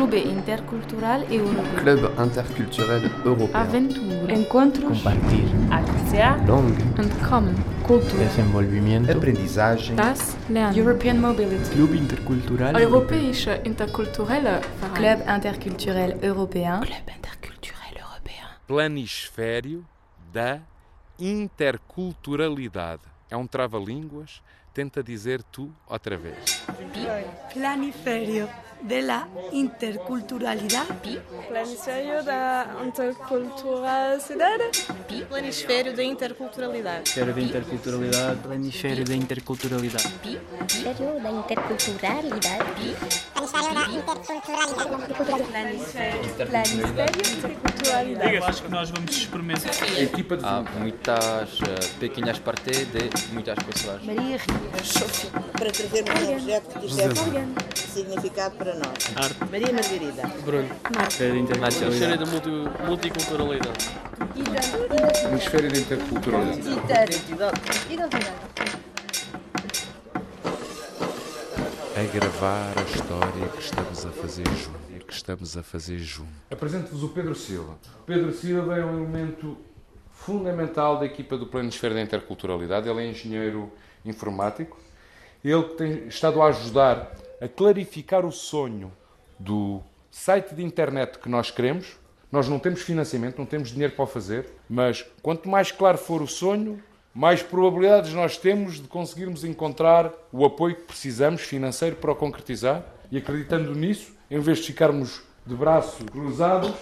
Clube Intercultural Europeu. Club Interculturel Europeu. Aventura. Encontros. Compartir. Acția. Langue. Entkommen. Cultura. Desenvolvimento. Aprendizagem. Das Lernen. European Mobility. Clube Intercultural Europäische interkulturelle Verein. Club Interculturel Européen. Club Interculturel Européen. Planisfério da interculturalidade. É um trava-línguas, tenta dizer tu outra vez. Planisferio de la interculturalidad. Planisfério da interculturalidade. Planisfério da interculturalidade. Planisfério da interculturalidade. Planisfério da interculturalidade. Planisfério da interculturalidade. Planisfério da interculturalidade. Planisfério da interculturalidade. Eu acho que nós vamos experimentar. Equipa de Há muitas uh, pequenas partes de muitas pessoas. Maria Rita. Sofia. Para trazermos um objeto que dissesse significado para nós. Arte. Maria Margarida. Bruno. Da Hemisfério da multi multiculturalidade. Hemisfério da interculturalidade. A gravar a história que estamos a fazer junto. Que estamos a fazer junto. Apresento-vos o Pedro Silva. O Pedro Silva é um elemento fundamental da equipa do Planisfério da Interculturalidade. Ele é engenheiro informático. Ele tem estado a ajudar a clarificar o sonho do site de internet que nós queremos. Nós não temos financiamento, não temos dinheiro para o fazer, mas quanto mais claro for o sonho, mais probabilidades nós temos de conseguirmos encontrar o apoio que precisamos financeiro para o concretizar. E acreditando nisso, em vez de ficarmos de braços cruzados,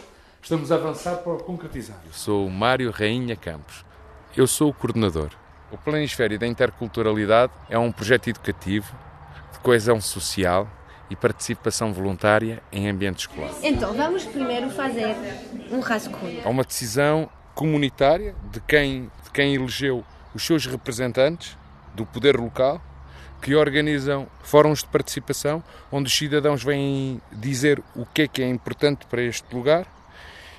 estamos a avançar para o concretizar. Eu sou o Mário Rainha Campos. Eu sou o coordenador. O Planisfério da Interculturalidade é um projeto educativo de coesão social e participação voluntária em ambiente escolar. Então, vamos primeiro fazer um rascunho. Há uma decisão comunitária de quem, de quem elegeu os seus representantes do poder local que organizam fóruns de participação onde os cidadãos vêm dizer o que é que é importante para este lugar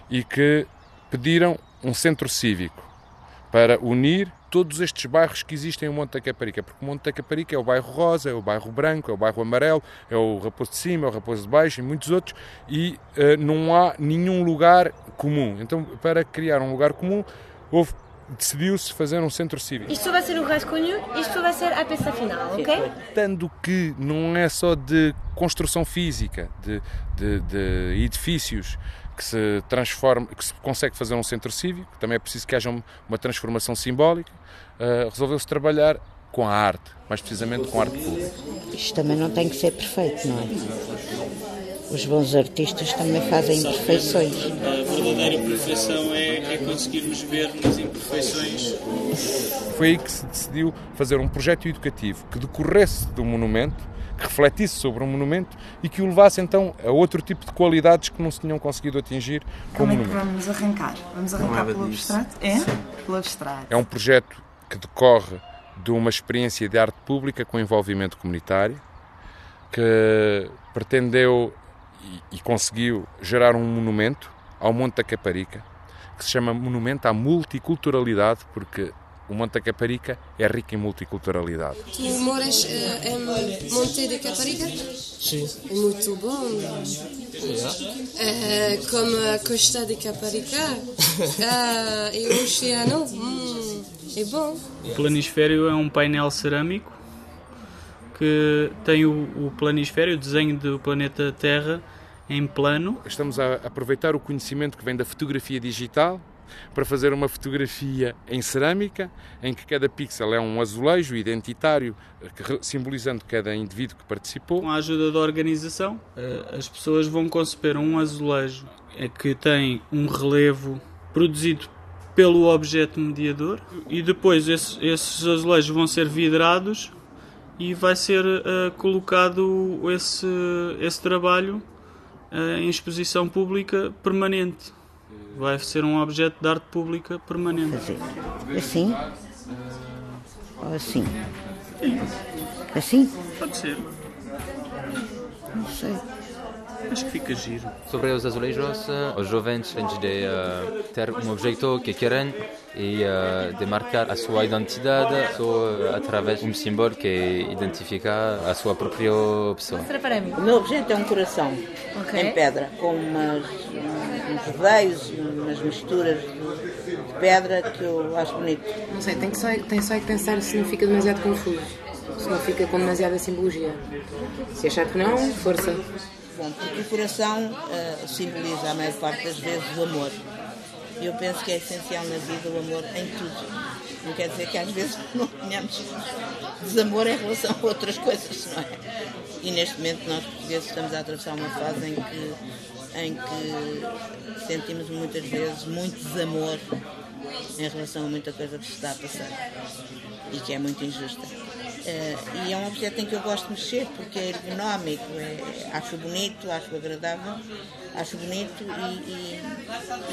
e que pediram um centro cívico para unir todos estes bairros que existem em Monte da Caparica, porque Monte da Caparica é o bairro rosa, é o bairro branco, é o bairro amarelo, é o Raposo de Cima, é o Raposo de Baixo e muitos outros, e uh, não há nenhum lugar comum. Então, para criar um lugar comum, houve decidiu-se fazer um centro cívico. Isto vai ser o rascunho, isto vai ser a peça final, ok? Tanto que não é só de construção física, de, de, de edifícios que se transforma, que se consegue fazer um centro cívico, também é preciso que haja uma transformação simbólica. Uh, Resolveu-se trabalhar com a arte, mais precisamente com a arte pública. Isto também não tem que ser perfeito, não é? Os bons artistas também fazem imperfeições. A verdadeira perfeição é, é conseguirmos ver nas imperfeições. Foi aí que se decidiu fazer um projeto educativo que decorresse do monumento que refletisse sobre o monumento e que o levasse então a outro tipo de qualidades que não se tinham conseguido atingir com Como o é que monumento. vamos arrancar? Vamos arrancar pelo abstrato? É? Pelo abstrato. É um projeto que decorre de uma experiência de arte pública com envolvimento comunitário que pretendeu e, e conseguiu gerar um monumento ao Monte da Caparica que se chama Monumento à Multiculturalidade porque o Monte da Caparica é rico em multiculturalidade. Tu moras uh, em Monte de Caparica? Sim. Muito bom. Uh, como a costa de Caparica uh, e o oceano. Hum, é bom. O planisfério é um painel cerâmico que tem o, o planisfério, o desenho do planeta Terra em plano. Estamos a aproveitar o conhecimento que vem da fotografia digital para fazer uma fotografia em cerâmica, em que cada pixel é um azulejo identitário, simbolizando cada indivíduo que participou. Com a ajuda da organização, as pessoas vão conceber um azulejo que tem um relevo produzido pelo objeto mediador e depois esses, azulejos vão ser vidrados e vai ser uh, colocado esse, esse trabalho em exposição pública permanente. Vai ser um objeto de arte pública permanente. Assim? Ou assim? Assim? Pode ser. Não sei. Acho fica giro. Sobre os azulejos, os jovens têm de uh, ter um objeto que querem e uh, de marcar a sua identidade só através de um símbolo que identifica a sua própria pessoa. O meu objeto é um coração okay. em pedra, com umas, uns rodeios, umas misturas de pedra que eu acho bonito. Não sei, tem, que só, tem só que pensar se não fica demasiado confuso, se não fica com demasiada simbologia. Se achar que não, força. Bom, porque o coração uh, simboliza a maior parte das vezes o amor. E eu penso que é essencial na vida o amor em tudo. Não quer dizer que às vezes não tenhamos desamor em relação a outras coisas, não é? E neste momento nós portugueses estamos a atravessar uma fase em que, em que sentimos muitas vezes muito desamor em relação a muita coisa que se está a passar e que é muito injusta. Uh, e é um objeto em que eu gosto de mexer porque é ergonómico, é, acho bonito, acho agradável, acho bonito e, e,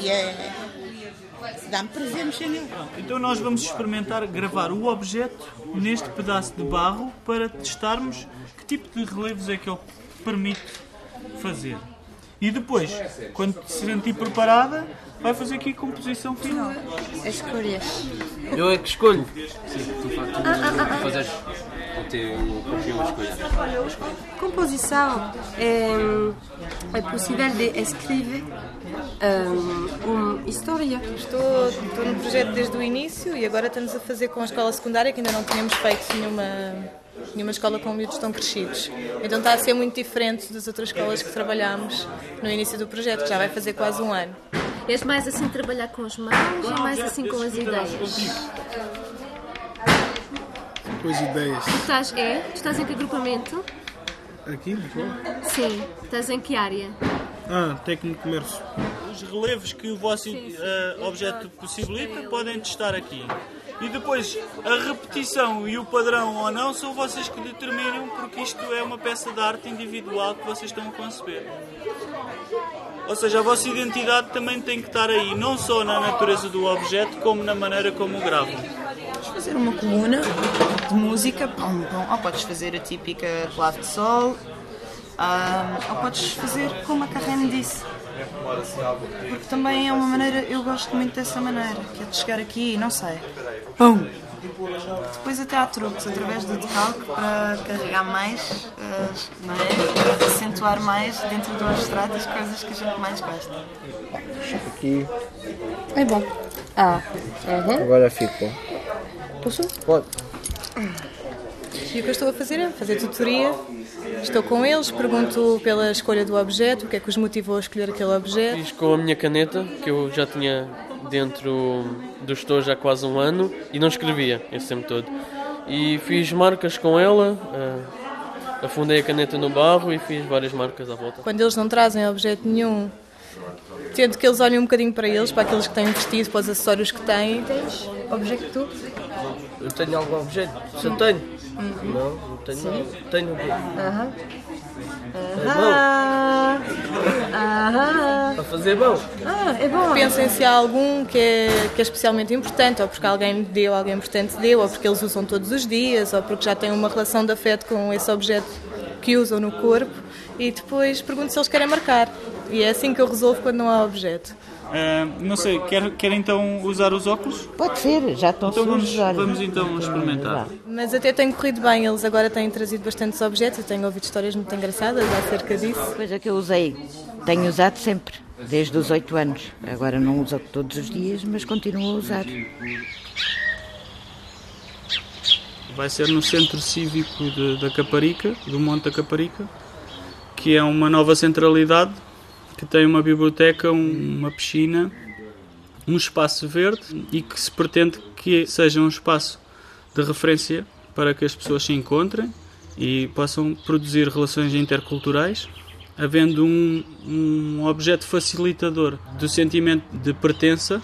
e é. dá-me prazer mexer nele. Então nós vamos experimentar gravar o objeto neste pedaço de barro para testarmos que tipo de relevos é que ele permite fazer. E depois, quando se sentir preparada, vai fazer aqui a composição final. Escolhas. Eu é que escolho. Sim, tu, tu, fazes o teu próprio escolha. Composição é, é possível de escrever um, uma história. Estou, estou no projeto desde o início e agora estamos a fazer com a escola secundária que ainda não tínhamos feito nenhuma nenhuma escola com miúdos tão crescidos. Então está a ser muito diferente das outras escolas que trabalhámos no início do projeto, que já vai fazer quase um ano. És mais assim trabalhar com as mãos ou mais assim com as ideias? Com as ideias. Tu estás, é? Tu estás em que agrupamento? Aqui, Lisboa? Sim. Estás em que área? Ah, técnico de comércio. Os relevos que o vosso uh, objeto possibilita podem testar aqui. E depois, a repetição e o padrão ou não são vocês que determinam, porque isto é uma peça de arte individual que vocês estão a conceber. Ou seja, a vossa identidade também tem que estar aí, não só na natureza do objeto, como na maneira como o gravam. Podes fazer uma coluna de música, pom, pom, ou podes fazer a típica clave de sol, um, ou podes fazer como a Carrene disse. Porque também é uma maneira, eu gosto muito dessa maneira, que é de chegar aqui e não sei. Pum! Depois até há truques através do decalque para carregar mais, não é? para acentuar mais dentro do abstrato as coisas que a gente mais gosta. Aqui. É bom. Ah. Uhum. Agora ficou. Posso? Pode. E o que eu estou a fazer é fazer tutoria. Estou com eles, pergunto pela escolha do objeto, o que é que os motivou a escolher aquele objeto. Fiz com a minha caneta, que eu já tinha dentro do estojo há quase um ano e não escrevia esse tempo todo. E fiz marcas com ela, uh, afundei a caneta no barro e fiz várias marcas à volta. Quando eles não trazem objeto nenhum, tento que eles olhem um bocadinho para eles, para aqueles que têm vestido, para os acessórios que têm. Tens objeto tu? Eu tenho algum objeto? Se eu tenho? Uhum. Não, não tenho. Sim. Tenho. Aham. Aham. Aham. Para fazer bom. Ah, é bom. Pensem se há algum que é, que é especialmente importante, ou porque alguém deu, alguém importante deu, ou porque eles usam todos os dias, ou porque já têm uma relação de afeto com esse objeto que usam no corpo. E depois pergunto se eles querem marcar. E é assim que eu resolvo quando não há objeto. Uh, não sei, quer, quer então usar os óculos? Pode ser, já estão então vamos. Vamos então experimentar. Mas até tem corrido bem, eles agora têm trazido bastantes objetos, eu tenho ouvido histórias muito engraçadas acerca disso. Coisa que eu usei, tenho usado sempre, desde os 8 anos. Agora não uso todos os dias, mas continuo a usar. Vai ser no Centro Cívico de, da Caparica, do Monte da Caparica, que é uma nova centralidade que tem uma biblioteca, uma piscina, um espaço verde e que se pretende que seja um espaço de referência para que as pessoas se encontrem e possam produzir relações interculturais, havendo um, um objeto facilitador do sentimento de pertença,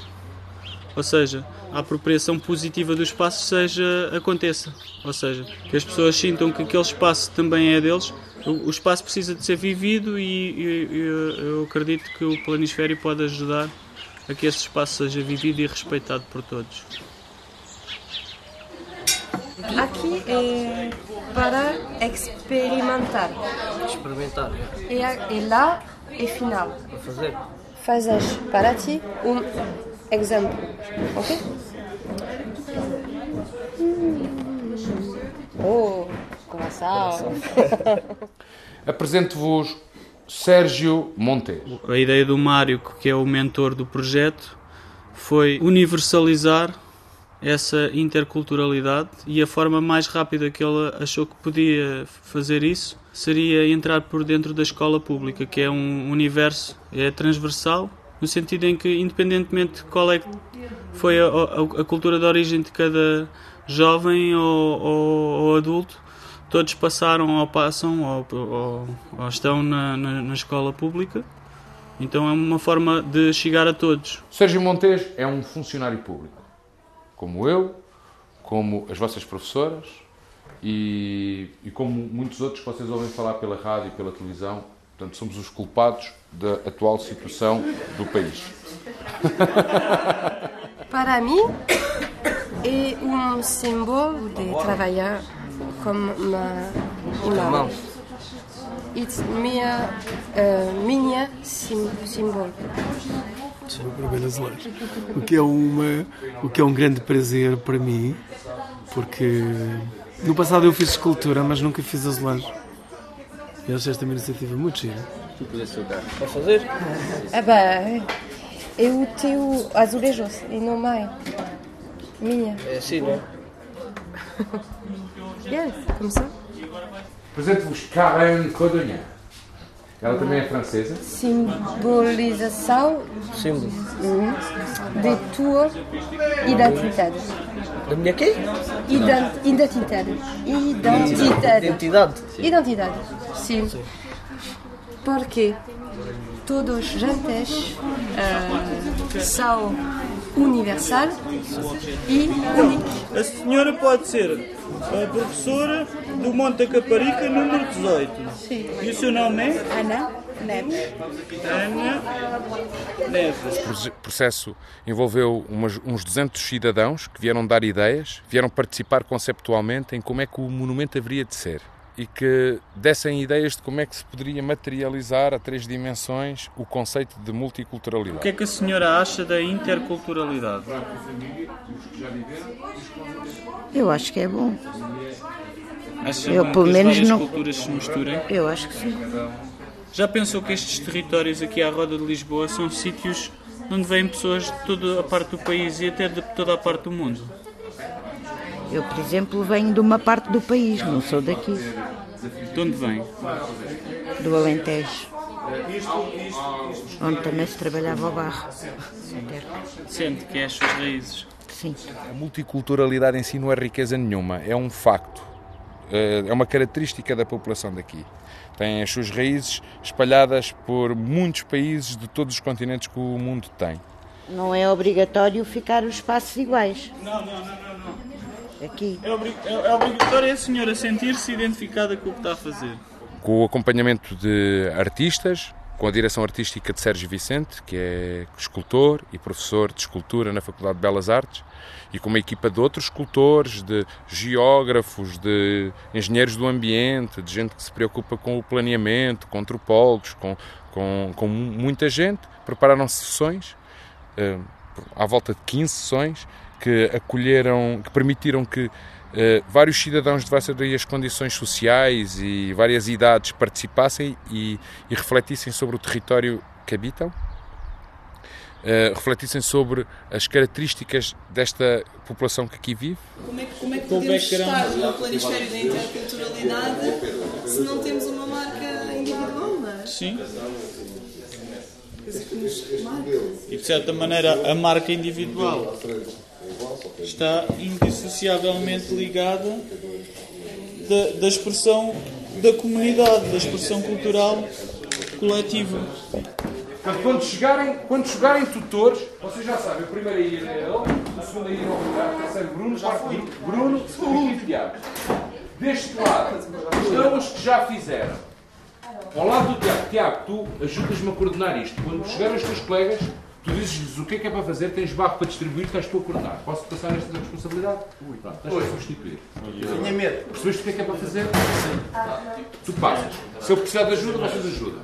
ou seja, a apropriação positiva do espaço seja aconteça, ou seja, que as pessoas sintam que aquele espaço também é deles o, espaço precisa de ser vivido e, e, eu acredito que o planisfério pode ajudar a que esse espaço seja vivido e respeitado por todos. Aqui é para experimentar. Experimentar. E, e lá é final. Para fazer. Fazes para ti um exemplo, ok? Oh, Apresento-vos Sérgio Montes. A ideia do Mário, que é o mentor do projeto, foi universalizar essa interculturalidade e a forma mais rápida que ele achou que podia fazer isso seria entrar por dentro da escola pública, que é um universo, é transversal, no sentido em que, independentemente de qual é foi a, a, a cultura de origem de cada jovem ou, ou, ou adulto, todos passaram ou passam ou, ou, ou estão na, na, na, escola pública. Então é uma forma de chegar a todos. Sérgio Montes é um funcionário público, como eu, como as vossas professoras e, e como muitos outros que vocês ouvem falar pela rádio e pela televisão. Portanto, somos os culpados da atual situação do país. Para mim, é um símbolo de trabalhar como uma irmã. É minha, uh, minha sim, símbolo. Azulejos. O que, é uma, o que é um grande prazer para mim, porque no passado eu fiz escultura, mas nunca fiz azulejo. E achei esta iniciativa muito gira. Tu pudeste jogar. Para fazer? Ah, bem, é o teu azulejo e não mais. Minha. É assim, não é? yes, como ça? Apresento-vos Karen Codonha. Ela também é francesa. Simbolização Símbolo. hum, de tua identidade. Da minha quê? Ident identidade. Identidade. Identidade. Identidade. Sim. Porque todos gentes uh, são universal e único. A senhora pode ser a professora do Monte da Caparica, número 18. Sim. E o seu nome é? Ana Neves. Ana Neves. O processo envolveu umas, uns 200 cidadãos que vieram dar ideias, vieram participar conceptualmente em como é que o monumento haveria de ser e que dessem ideias de como é que se poderia materializar a três dimensões o conceito de multiculturalidade. O que é que a senhora acha da interculturalidade? Eu acho que é bom. Acha Eu, bom pelo menos, não- culturas se misturem? Eu acho que sim. Já pensou que estes territórios aqui à roda de Lisboa são sítios onde vêm pessoas de toda a parte do país e até de toda a parte do mundo? Eu, por exemplo, venho de uma parte do país, não sou daqui, De onde vem? do Alentejo, onde também se trabalhava o barro. Sente que é as suas raízes. Sim. A multiculturalidade em si não é riqueza nenhuma, é um facto. Eh, É uma característica da população daqui. Tem as suas raízes espalhadas por muitos países de todos os continentes que o mundo tem. Não é obrigatório ficar os espaços iguais. Não, não, não, não. Aqui. É, obri- é- é obrigatório a senhora sentir-se identificada com o que está a fazer. Com o acompanhamento de artistas, com a direção artística de Sérgio Vicente, que é escultor e professor de escultura na Faculdade de Belas Artes, e com uma equipa de outros escultores, de geógrafos, de engenheiros do ambiente, de gente que se preocupa com o planeamento, com antropólogos, com, com, com muita gente, prepararam sessões, eh, à volta de 15 sessões, que acolheram, que permitiram que eh, vários cidadãos de várias condições sociais e várias idades participassem e, e refletissem sobre o território que habitam, eh, refletissem sobre as características desta população que aqui vive. Como é que, como é que Com o podemos background. estar no planisfério da interculturalidade se não temos uma marca individual, não é? Sim. Que. E de certa maneira a marca individual está indissociavelmente ligada da, da expressão da comunidade, da expressão cultural coletiva. Portanto, quando chegarem, quando chegarem tutores, vocês já sabem, o primeiro a ir é ele, o segundo a ir é o terceiro Bruno, o quarto Bruno, o último Tiago. Deste lado estão os que já fizeram. Ao lado do Tiago, Tiago, tu ajudas-me a coordenar isto. Quando chegarem os teus colegas, Tu dizes o que é que é para fazer, tens barro para distribuir, estás tu a cortar. Posso passar esta responsabilidade? Ui, pronto, estás a substituir. Tinha medo. Percebeste o que é que é para fazer? Sim. Tu passas. Se eu precisar de ajuda, vocês ajudam.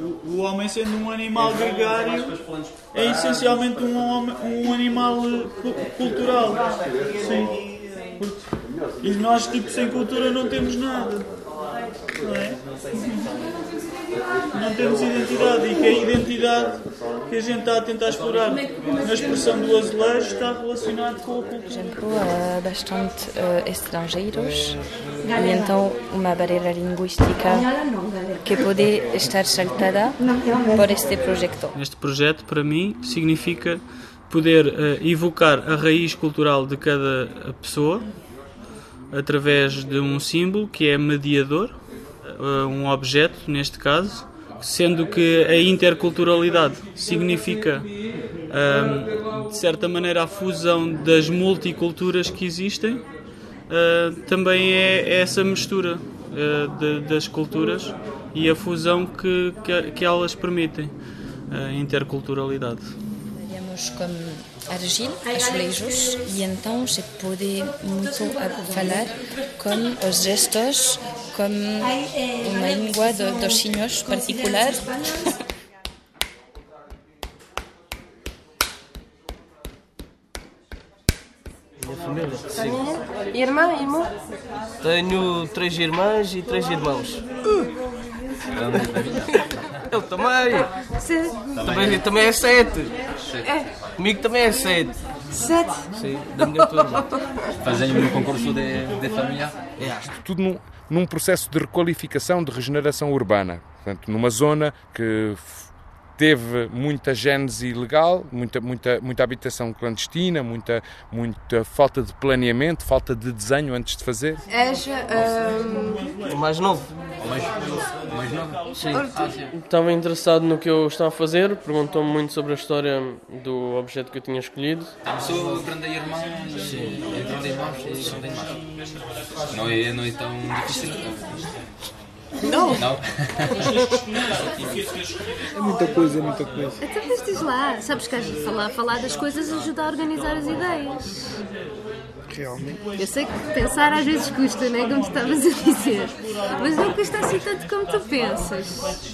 O, o homem sendo um animal gregário é essencialmente um, homem, um animal cu- cultural. Sim. E nós, tipo, sem cultura não temos nada. Não é? Não temos identidade. E que a identidade que a gente está a tentar explorar na expressão do azulejo está relacionado com a cultura. uh, bastante uh, estrangeiros e então uma barreira linguística que pode estar saltada por este projeto. Este projeto, para mim, significa poder eh, evocar a raiz cultural de cada pessoa através de um símbolo que é mediador, um objeto, neste caso, sendo que a interculturalidade significa, ahm, de certa maneira, a fusão das multiculturas que existem, ah, também é essa mistura ah, de- das culturas e a fusão que, que, que elas permitem, a interculturalidade. Trabalhamos com argila, azulejos, e então se pode muito falar com os gestos, com uma língua do, dos signos particular. Minha família? Família? Irmã, irmão? Tenho três irmãs e três irmãos. Eu também. Sete. Também, também é sete. É. Comigo também é sete. Sete. Sim, da minha turma. Fazem um concurso de, de família? É. Tudo num, num processo de requalificação, de regeneração urbana. Portanto, numa zona que teve muita gênese ilegal, muita, muita, muita habitação clandestina, muita, muita falta de planeamento, falta de desenho antes de fazer. És. ahm, O mais novo. Mais novo? Sim. Estava interessado no que eu estava a fazer, perguntou-me muito sobre a história do objeto que eu tinha escolhido. Sou grande irmão grande grande irmãs. Não é, não é tão difícil. Não. Não? É muita coisa, é muita coisa. Então mas diz lá, sabes que às vezes falar, falar das coisas ajuda a organizar as ideias. Realmente. Eu sei que pensar às vezes custa, não é? Como tu estavas a dizer. Mas não custa assim tanto como tu pensas.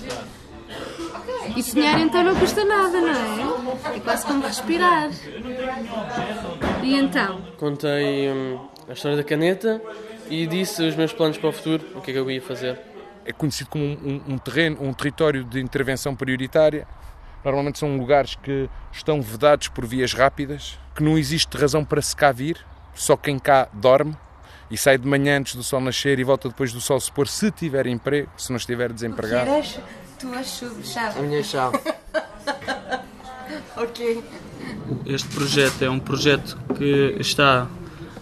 E sonhar então não custa nada, não é? É quase como respirar. E então? Contei hum, a história da caneta e disse os meus planos para o futuro, o que é que eu ia fazer. É conhecido como um, um- um terreno, um território de intervenção prioritária. Normalmente são lugares que estão vedados por vias rápidas, que não existe razão para se cá vir, só quem cá dorme e sai de manhã antes do sol nascer e volta depois do sol se pôr, se tiver emprego, se não estiver desempregado. és tua chave. A minha chave. ok. Este projeto é um projeto que está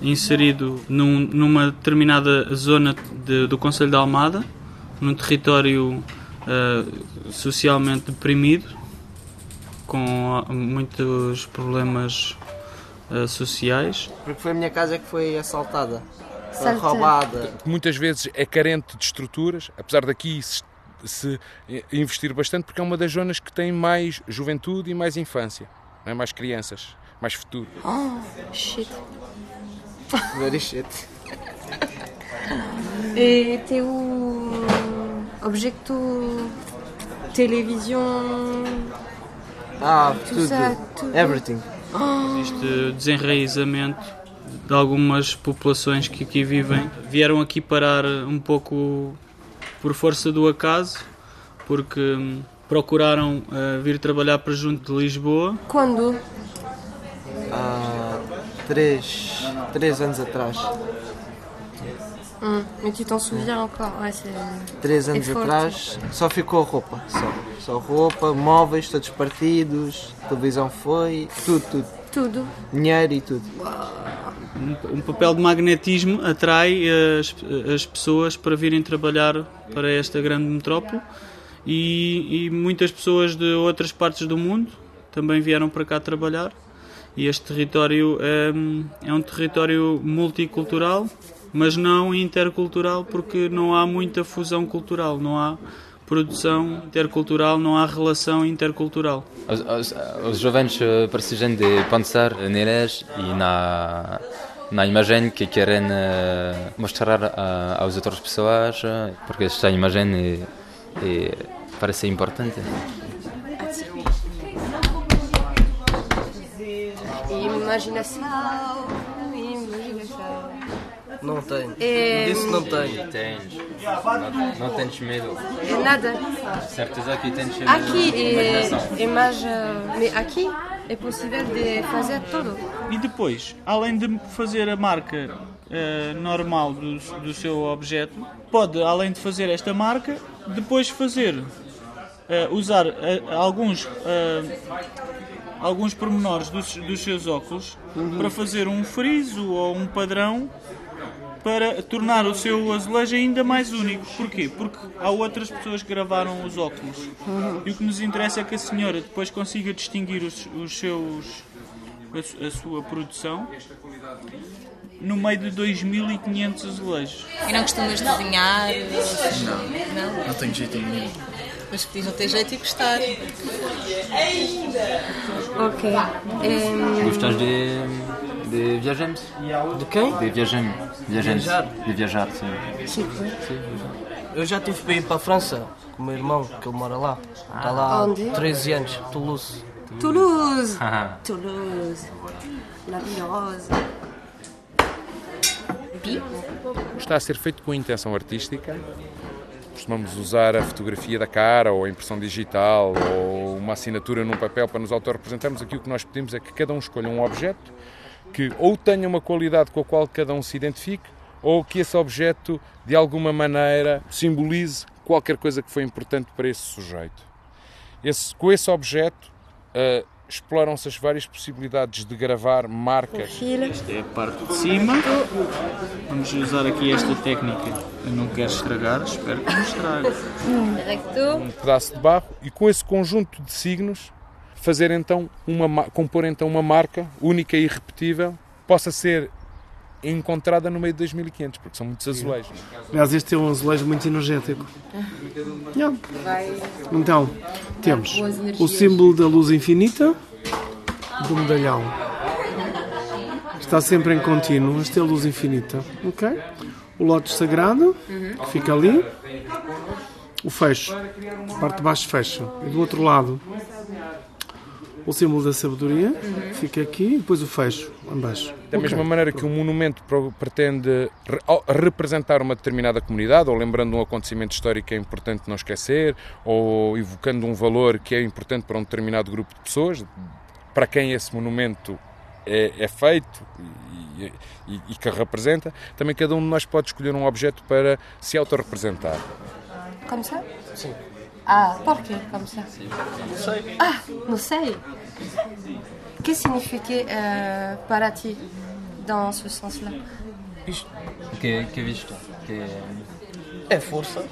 inserido num- numa determinada zona de- do Conselho de Almada, num território ah, socialmente deprimido, com ah, muitos problemas ah, sociais. Porque foi a minha casa que foi assaltada. Foi roubada. que muitas vezes é carente de estruturas, apesar daqui se, se investir bastante, porque é uma das zonas que tem mais juventude e mais infância, não é? mais crianças, mais futuro. Oh, shit. Very shit. E teu objeto televisão. Ah, Tu tudo. sa- tudo. Everything. Existe desenraizamento de algumas populações que aqui vivem. Vieram aqui parar um pouco por força do acaso, porque hum, procuraram ah, vir trabalhar para junto de Lisboa. Quando? Há três, três anos atrás. Hum, mais tu t'en souviens encore? Ouais, c'est. Três anos forte. atrás só ficou roupa. Só, só roupa, móveis, todos partidos, televisão foi, tudo, tudo. Tudo. Dinheiro e tudo. Um, um papel de magnetismo atrai as, as pessoas para virem trabalhar para esta grande metrópole e, e muitas pessoas de outras partes do mundo também vieram para cá trabalhar. E este território é, é um território multicultural, mas não intercultural porque não há muita fusão cultural, não há produção intercultural, não há relação intercultural. Os, os, os jovens precisam de pensar neles e na na imagem que querem uh, mostrar às outras pessoas, porque esta imagem é, é, parece importante. Imaginação, imaginação. Não tenho. É... Disse não tenho. Tens. Não, não tens medo. Nada. Certeza que tens medo. Aqui é, é mais. Mas aqui é possível de fazer tudo. E depois, além de fazer a marca uh, normal do, do seu objeto, pode, além de fazer esta marca, depois fazer, uh, usar uh, alguns, alguns pormenores dos, dos seus óculos uhum. para fazer um friso ou um padrão para tornar o seu azulejo ainda mais único. Porquê? Porque há outras pessoas que gravaram os óculos. Uhum. E o que nos interessa é que a senhora depois consiga distinguir os, os seus a, a, sua produção no meio de 2.500 azulejos. E não costumas desenhar? Não. Não? Não tenho jeito nenhum. Mas podias não ter jeito e gostar. Ok. Um... Gostas de, de viajantes? De quem? De viajantes. Viajantes. Viajar? De viajar, sim. Sim, sim. Eu já tive para ir para a França com o meu irmão, que ele mora lá. Está lá Onde? há 13 anos, Toulouse. Toulouse! Toulouse! Maravilhosa! Pi? Está a ser feito com intenção artística. Costumamos usar a fotografia da cara ou a impressão digital ou uma assinatura num papel para nos autorrepresentarmos. Aqui o que nós pedimos é que cada um escolha um objeto que ou tenha uma qualidade com a qual cada um se identifique ou que esse objeto de alguma maneira simbolize qualquer coisa que foi importante para esse sujeito. Esse, com esse objeto uh, exploram-se as várias possibilidades de gravar marcas. Esta é a parte de cima. Vamos usar aqui esta técnica. Eu não quero estragar, espero que não estrague. Um pedaço de barro e com esse conjunto de signos fazer então uma compor então uma marca única e irrepetível possa ser encontrada no meio de 2500, porque são muitos azulejos. Aliás, este é um azulejo muito energético. Então, temos o símbolo da luz infinita do medalhão. Está sempre em contínuo, esta é a luz infinita. ok? O lótus sagrado, que fica ali. O fecho, a parte de baixo fecha. E do outro lado, o símbolo da sabedoria, fica aqui, e depois o fecho, embaixo. Da mesma maneira que um monumento pretende representar uma determinada comunidade, ou lembrando um acontecimento histórico que é importante não esquecer, ou evocando um valor que é importante para um determinado grupo de pessoas, para quem esse monumento é, é feito e, e, e, que representa, também cada um de nós pode escolher um objeto para se autorrepresentar. Como ça Sim. Ah, por quê? Como ça Não sei. Ah, não sei. O que significa uh, para ti dans ce sens-là Que, que visto? Que... É força.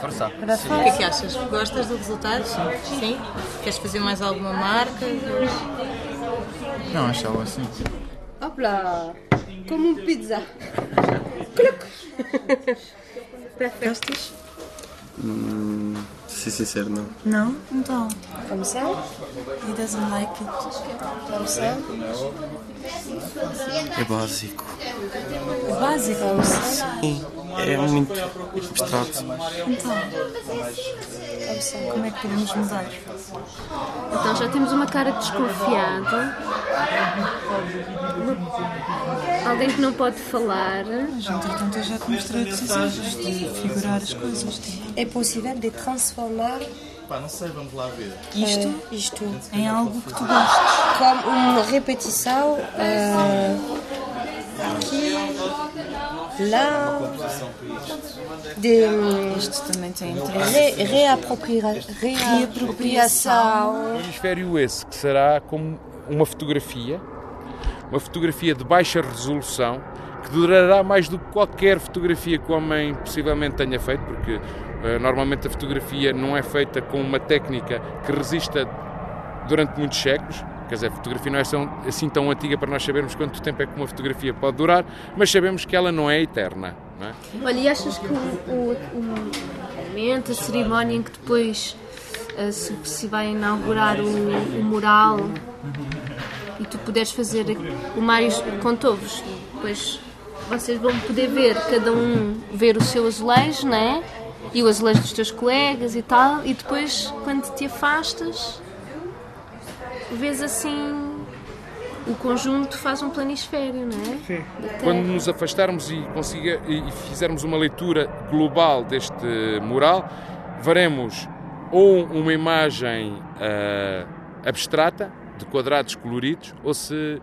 Força. Para o que é que achas? Gostas do resultado? Sim. Sim? Queres fazer mais alguma marca? Não, achava assim. Hopla! Como um pizza. Gostas? Hum, ser sincero, não. Não? Então. Como ça He doesn't like it. Como ça É básico. É básico? Sim, é muito abstrato. Então. Como é que podemos mudar? Então já temos uma cara desconfiada. Alguém que não pode falar. Mas entretanto eu já te mostrei desejos de figurar as coisas. É possível de transformar Pá, não sei, vamos lá ver. Isto, uh, isto em algo que tu gostes. Como uma repetição uh, aqui, lá, de Isto também tem re, reapropria, reapropriação. Um hemisfério esse que será como uma fotografia, uma fotografia de baixa resolução que durará mais do que qualquer fotografia que o homem possivelmente tenha feito, porque uh, normalmente a fotografia não é feita com uma técnica que resista durante muitos séculos. Quer dizer, a fotografia não é assim tão antiga para nós sabermos quanto tempo é que uma fotografia pode durar, mas sabemos que ela não é eterna. Não é? Olha, e achas que o, o, o, exatamente, a cerimónia em que depois uh, se, se, vai inaugurar o, o mural puderes fazer o Mário contou-vos, depois vocês vão poder ver cada um ver o seu azulejo, né? E o azulejo dos teus colegas e tal, e depois quando te afastas vês assim o conjunto faz um planisfério, não é? Sim. Quando nos afastarmos e, consiga, e fizermos uma leitura global deste mural, veremos ou uma imagem uh, abstrata, de quadrados coloridos, ou se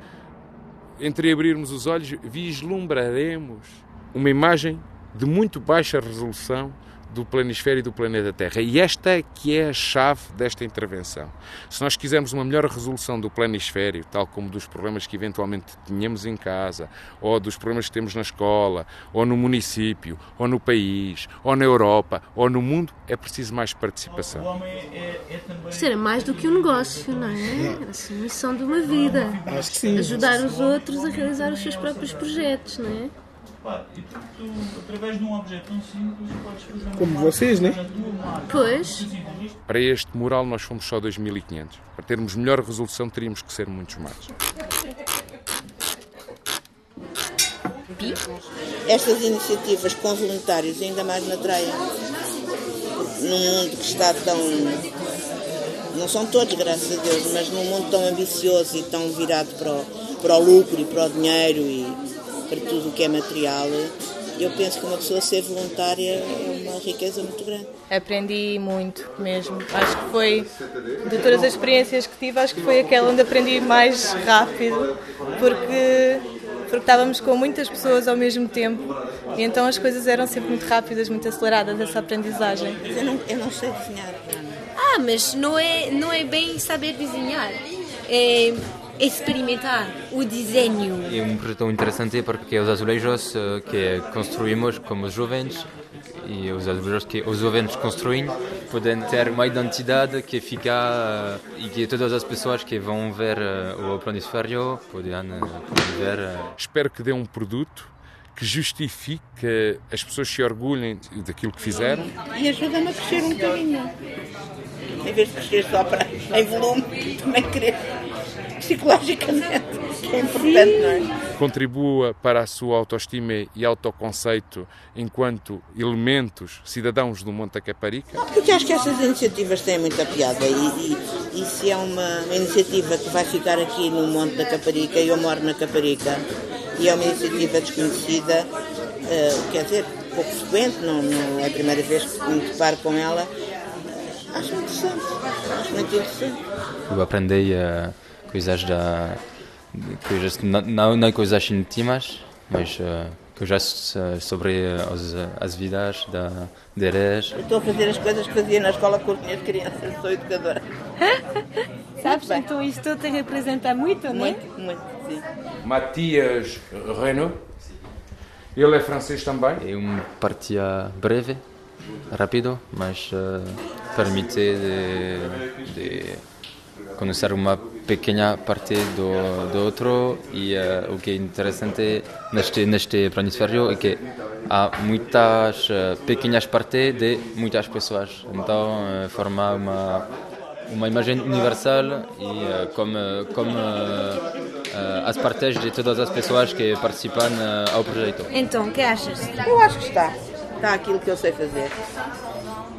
entreabrirmos os olhos, vislumbraremos uma imagem de muito baixa resolução do planisfério e do planeta Terra. E esta é que é a chave desta intervenção. Se nós quisermos uma melhor resolução do planisfério, tal como dos problemas que eventualmente tenhamos em casa, ou dos problemas que temos na escola, ou no município, ou no país, ou na Europa, ou no mundo, é preciso mais participação. Isto era mais do que um negócio, não é? Assim, a missão de uma vida. Ajudar os outros a realizar os seus próprios projetos, não é? E tu, tu, através de um objeto tão simples, podes fazer Como vocês, né? Pois. Para este mural nós fomos só 2500. Para termos melhor resolução teríamos que ser muitos mais. Estas iniciativas com voluntários ainda mais me atraem. Num mundo que está tão. Não são todos, graças a Deus, mas num mundo tão ambicioso e tão virado para o, para o lucro e para o dinheiro e para tudo o que é material, eu penso que uma pessoa ser voluntária é uma riqueza muito grande. Aprendi muito mesmo. Acho que foi, de todas as experiências que tive, acho que foi aquela onde aprendi mais rápido, porque, porque estávamos com muitas pessoas ao mesmo tempo e então as coisas eram sempre muito rápidas, muito aceleradas, essa aprendizagem. Mas eu não, eu não sei desenhar. Ah, mas não é, não é bem saber desenhar. É experimentar o desenho. É um projeto interessante porque os azulejos eh, que construímos como jovens e os azulejos que os jovens construem podem ter uma identidade que fica eh, e que todas as pessoas que vão ver eh, o planisfério podem, ver. Espero que dê um produto que justifique que as pessoas se orgulhem daquilo que fizeram. E ajuda-me a crescer um bocadinho. Em vez de crescer só para, em volume, também crescer psicologicamente, que é importante, não é? Contribua para a sua autoestima e autoconceito enquanto elementos cidadãos do Monte da Caparica? Não, porque acho que essas iniciativas têm muita piada e, e, e se é uma, iniciativa que vai ficar aqui no Monte da Caparica, e eu moro na Caparica, e é uma iniciativa desconhecida, uh, quer dizer, pouco frequente, não, não é a primeira vez que me deparo com ela, acho interessante, acho muito interessante. Eu aprendi a coisas da coisas não não coisas íntimas mas uh, coisas sobre as, as vidas da deles estou a fazer as coisas que fazia na escola com as minhas crianças sou educadora. Sabes então isto te representa muito não é? Muito muito sim. Matias Renault ele é francês também? É um partia breve rápido mas uh, permite de, de conhecer uma pequena parte do, do outro e uh, o que é interessante neste, neste planisfério é que há muitas uh, pequenas partes de muitas pessoas, então uh, forma uma, uma imagem universal e como, como as partes de todas as pessoas que participam ao projeto. Então, o que achas? Eu acho que está. Está aquilo que eu sei fazer.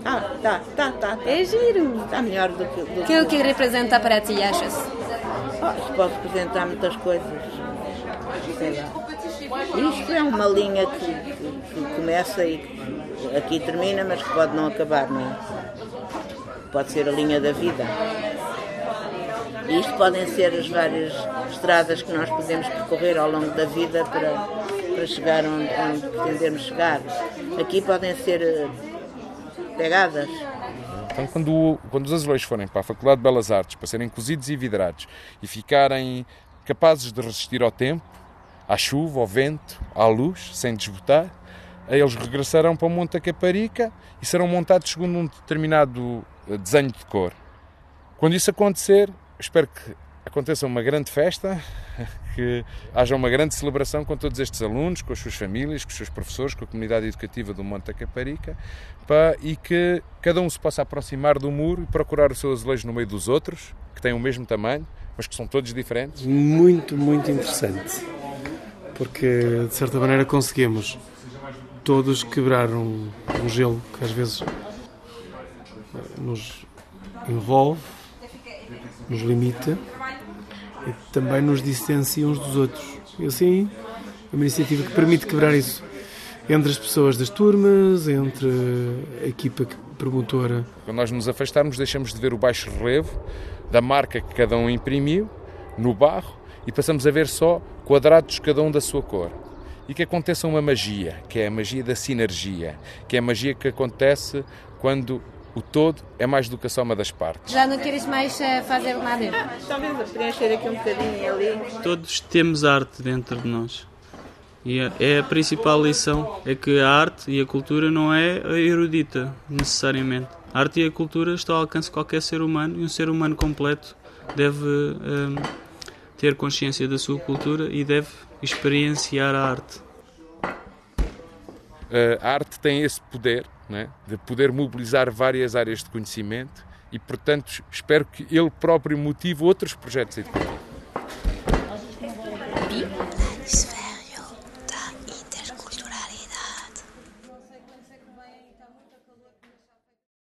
Ah, tá, tá, tá. tá. É giro. Está melhor do que. Do que é o que representa para ti, achas? Oh, pode representar muitas coisas. Sei lá. Isto é uma linha que, que, que, começa e aqui termina, mas que pode não acabar, não é? Pode ser a linha da vida. E isto podem ser as várias estradas que nós podemos percorrer ao longo da vida para, para chegar onde, onde pretendemos chegar. Aqui podem ser eh, pegadas. Então, quando, quando os azulejos forem para a Faculdade de Belas Artes, para serem cozidos e vidrados e ficarem capazes de resistir ao tempo, à chuva, ao vento, à luz, sem desbotar, eles regressarão para o Monte Caparica e serão montados segundo um determinado eh, desenho de cor. Quando isso acontecer, espero que aconteça uma grande festa, que haja uma grande celebração com todos estes alunos, com as suas famílias, com os seus professores, com a comunidade educativa do Monte da Caparica, e que cada um se possa aproximar do muro e procurar o seu azulejo no meio dos outros, que têm o mesmo tamanho, mas que são todos diferentes. Muito, muito interessante, porque de certa maneira conseguimos todos quebrar um, um gelo que às vezes nos envolve, nos limita também nos distancia uns dos outros. E assim, é uma iniciativa que permite quebrar isso entre as pessoas das turmas, entre a equipa promotora. Quando nós nos afastarmos, deixamos de ver o baixo relevo da marca que cada um imprimiu no barro e passamos a ver só quadrados cada um da sua cor. E que aconteça uma magia, que é a magia da sinergia, que é a magia que acontece quando o todo é mais do que a soma das partes. Já não queres mais eh, fazer nada? Talvez preencher aqui um bocadinho ali. Todos temos arte dentro de nós. E é a principal lição, é que a arte e a cultura não é erudita, necessariamente. A arte e a cultura estão ao alcance de qualquer ser humano e um ser humano completo deve um, ter consciência da sua cultura e deve experienciar a arte. A arte tem esse poder é? de poder mobilizar várias áreas de conhecimento e, portanto, espero que ele próprio motive outros projetos educativos.